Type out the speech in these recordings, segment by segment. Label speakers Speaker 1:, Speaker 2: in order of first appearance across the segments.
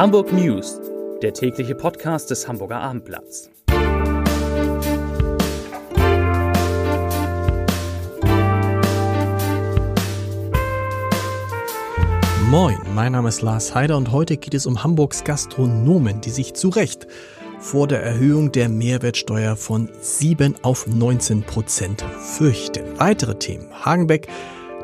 Speaker 1: Hamburg News, der tägliche Podcast des Hamburger Abendblatts.
Speaker 2: Moin, mein Name ist Lars Heider und heute geht es um Hamburgs Gastronomen, die sich zu Recht vor der Erhöhung der Mehrwertsteuer von 7 auf 19 Prozent fürchten. Weitere Themen. Hagenbeck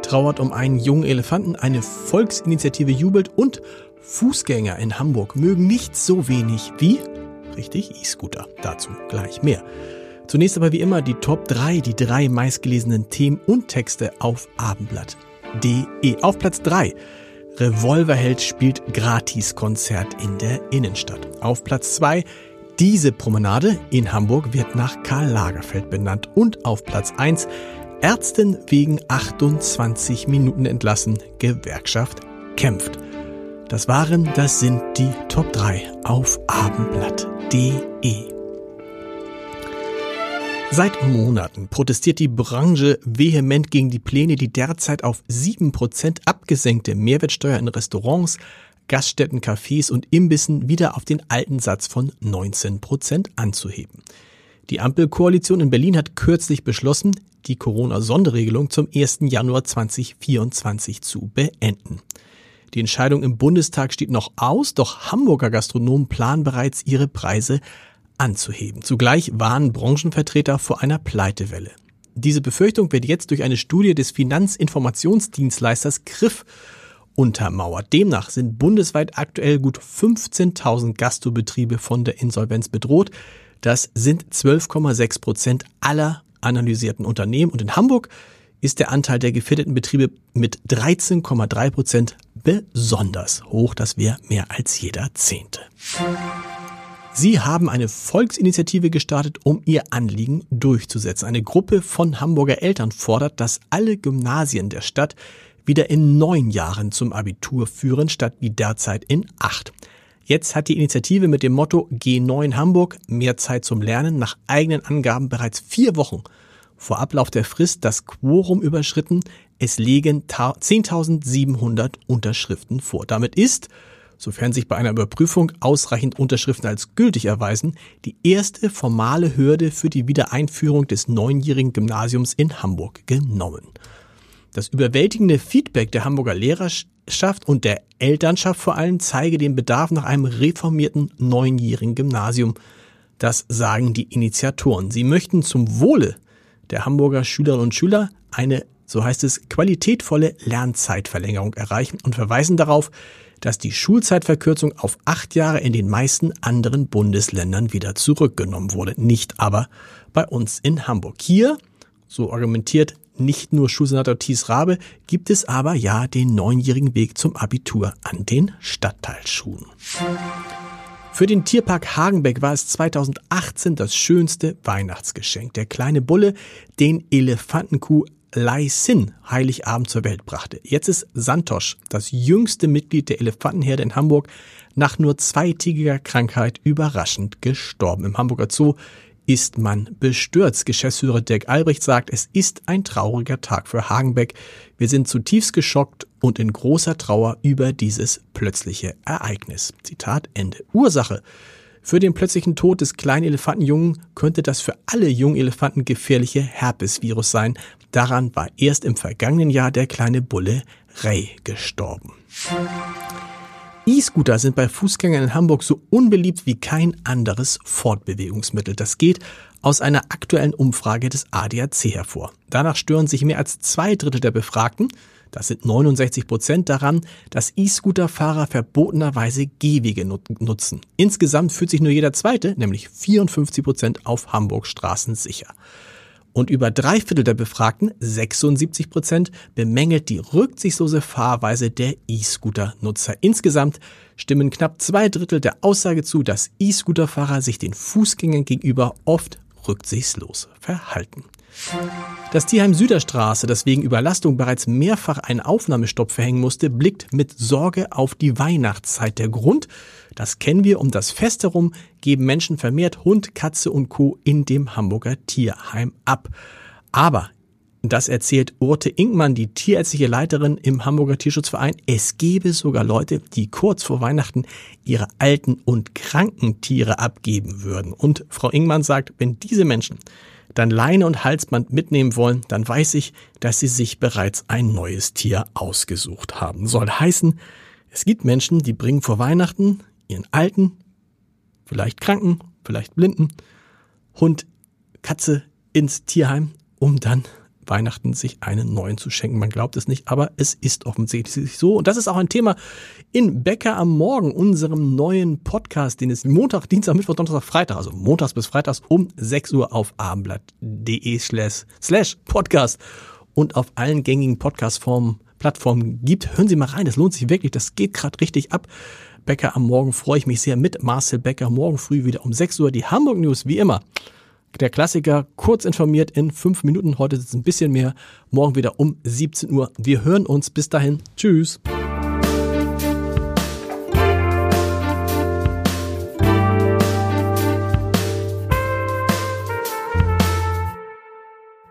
Speaker 2: trauert um einen jungen Elefanten, eine Volksinitiative jubelt und Fußgänger in Hamburg mögen nicht so wenig wie, richtig, E-Scooter. Dazu gleich mehr. Zunächst aber wie immer die Top 3, die drei meistgelesenen Themen und Texte auf abendblatt.de. Auf Platz 3. Revolverheld spielt Gratiskonzert in der Innenstadt. Auf Platz 2. Diese Promenade in Hamburg wird nach Karl Lagerfeld benannt. Und auf Platz 1. Ärztin wegen 28 Minuten entlassen. Gewerkschaft kämpft. Das waren, das sind die Top 3 auf abendblatt.de. Seit Monaten protestiert die Branche vehement gegen die Pläne, die derzeit auf 7% abgesenkte Mehrwertsteuer in Restaurants, Gaststätten, Cafés und Imbissen wieder auf den alten Satz von 19% anzuheben. Die Ampelkoalition in Berlin hat kürzlich beschlossen, die Corona-Sonderregelung zum 1. Januar 2024 zu beenden. Die Entscheidung im Bundestag steht noch aus, doch Hamburger Gastronomen planen bereits ihre Preise anzuheben. Zugleich warnen Branchenvertreter vor einer Pleitewelle. Diese Befürchtung wird jetzt durch eine Studie des Finanzinformationsdienstleisters Griff untermauert. Demnach sind bundesweit aktuell gut 15.000 Gastrobetriebe von der Insolvenz bedroht. Das sind 12,6 Prozent aller analysierten Unternehmen. Und in Hamburg ist der Anteil der gefährdeten Betriebe mit 13,3 Prozent besonders hoch. Das wäre mehr als jeder Zehnte. Sie haben eine Volksinitiative gestartet, um ihr Anliegen durchzusetzen. Eine Gruppe von Hamburger Eltern fordert, dass alle Gymnasien der Stadt wieder in neun Jahren zum Abitur führen, statt wie derzeit in acht. Jetzt hat die Initiative mit dem Motto G9 Hamburg mehr Zeit zum Lernen nach eigenen Angaben bereits vier Wochen vor Ablauf der Frist das Quorum überschritten. Es liegen 10.700 Unterschriften vor. Damit ist, sofern sich bei einer Überprüfung ausreichend Unterschriften als gültig erweisen, die erste formale Hürde für die Wiedereinführung des neunjährigen Gymnasiums in Hamburg genommen. Das überwältigende Feedback der Hamburger Lehrerschaft und der Elternschaft vor allem zeige den Bedarf nach einem reformierten neunjährigen Gymnasium. Das sagen die Initiatoren. Sie möchten zum Wohle der Hamburger Schülerinnen und Schüler eine, so heißt es, qualitätvolle Lernzeitverlängerung erreichen und verweisen darauf, dass die Schulzeitverkürzung auf acht Jahre in den meisten anderen Bundesländern wieder zurückgenommen wurde, nicht aber bei uns in Hamburg. Hier, so argumentiert nicht nur Schulsenator Thies Rabe, gibt es aber ja den neunjährigen Weg zum Abitur an den Stadtteilschulen. Für den Tierpark Hagenbeck war es 2018 das schönste Weihnachtsgeschenk. Der kleine Bulle den Elefantenkuh Lai Sin Heiligabend zur Welt brachte. Jetzt ist Santosch, das jüngste Mitglied der Elefantenherde in Hamburg, nach nur zweitägiger Krankheit überraschend gestorben. Im Hamburger Zoo ist man bestürzt. Geschäftsführer Dirk Albrecht sagt, es ist ein trauriger Tag für Hagenbeck. Wir sind zutiefst geschockt und in großer Trauer über dieses plötzliche Ereignis. Zitat Ende. Ursache für den plötzlichen Tod des kleinen Elefantenjungen könnte das für alle jungen Elefanten gefährliche Herpesvirus sein. Daran war erst im vergangenen Jahr der kleine Bulle Ray gestorben. E-Scooter sind bei Fußgängern in Hamburg so unbeliebt wie kein anderes Fortbewegungsmittel. Das geht aus einer aktuellen Umfrage des ADAC hervor. Danach stören sich mehr als zwei Drittel der Befragten, das sind 69 Prozent daran, dass E-Scooter-Fahrer verbotenerweise Gehwege nutzen. Insgesamt fühlt sich nur jeder zweite, nämlich 54 Prozent, auf Hamburg Straßen sicher. Und über drei Viertel der Befragten, 76 Prozent, bemängelt die rücksichtslose Fahrweise der E-Scooter-Nutzer. Insgesamt stimmen knapp zwei Drittel der Aussage zu, dass E-Scooter-Fahrer sich den Fußgängern gegenüber oft rücksichtslos verhalten. Das Tierheim Süderstraße, das wegen Überlastung bereits mehrfach einen Aufnahmestopp verhängen musste, blickt mit Sorge auf die Weihnachtszeit. Der Grund, das kennen wir, um das Fest herum geben Menschen vermehrt Hund, Katze und Co. in dem Hamburger Tierheim ab. Aber Das erzählt Urte Inkmann, die tierärztliche Leiterin im Hamburger Tierschutzverein. Es gebe sogar Leute, die kurz vor Weihnachten ihre alten und kranken Tiere abgeben würden. Und Frau Inkmann sagt, wenn diese Menschen dann Leine und Halsband mitnehmen wollen, dann weiß ich, dass sie sich bereits ein neues Tier ausgesucht haben. Soll heißen, es gibt Menschen, die bringen vor Weihnachten ihren alten, vielleicht kranken, vielleicht blinden Hund, Katze ins Tierheim, um dann Weihnachten sich einen neuen zu schenken. Man glaubt es nicht, aber es ist offensichtlich so. Und das ist auch ein Thema in Bäcker am Morgen, unserem neuen Podcast, den es Montag, Dienstag, Mittwoch, Donnerstag, Freitag, also montags bis freitags um 6 Uhr auf abendblatt.de slash podcast und auf allen gängigen Podcastformen Plattformen gibt. Hören Sie mal rein, das lohnt sich wirklich, das geht gerade richtig ab. Bäcker am Morgen freue ich mich sehr mit Marcel Becker morgen früh wieder um 6 Uhr. Die Hamburg News wie immer der Klassiker, kurz informiert in fünf Minuten. Heute es ein bisschen mehr. Morgen wieder um 17 Uhr. Wir hören uns. Bis dahin. Tschüss.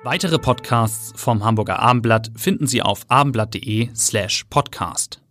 Speaker 1: Weitere Podcasts vom Hamburger Abendblatt finden Sie auf abendblatt.de slash podcast.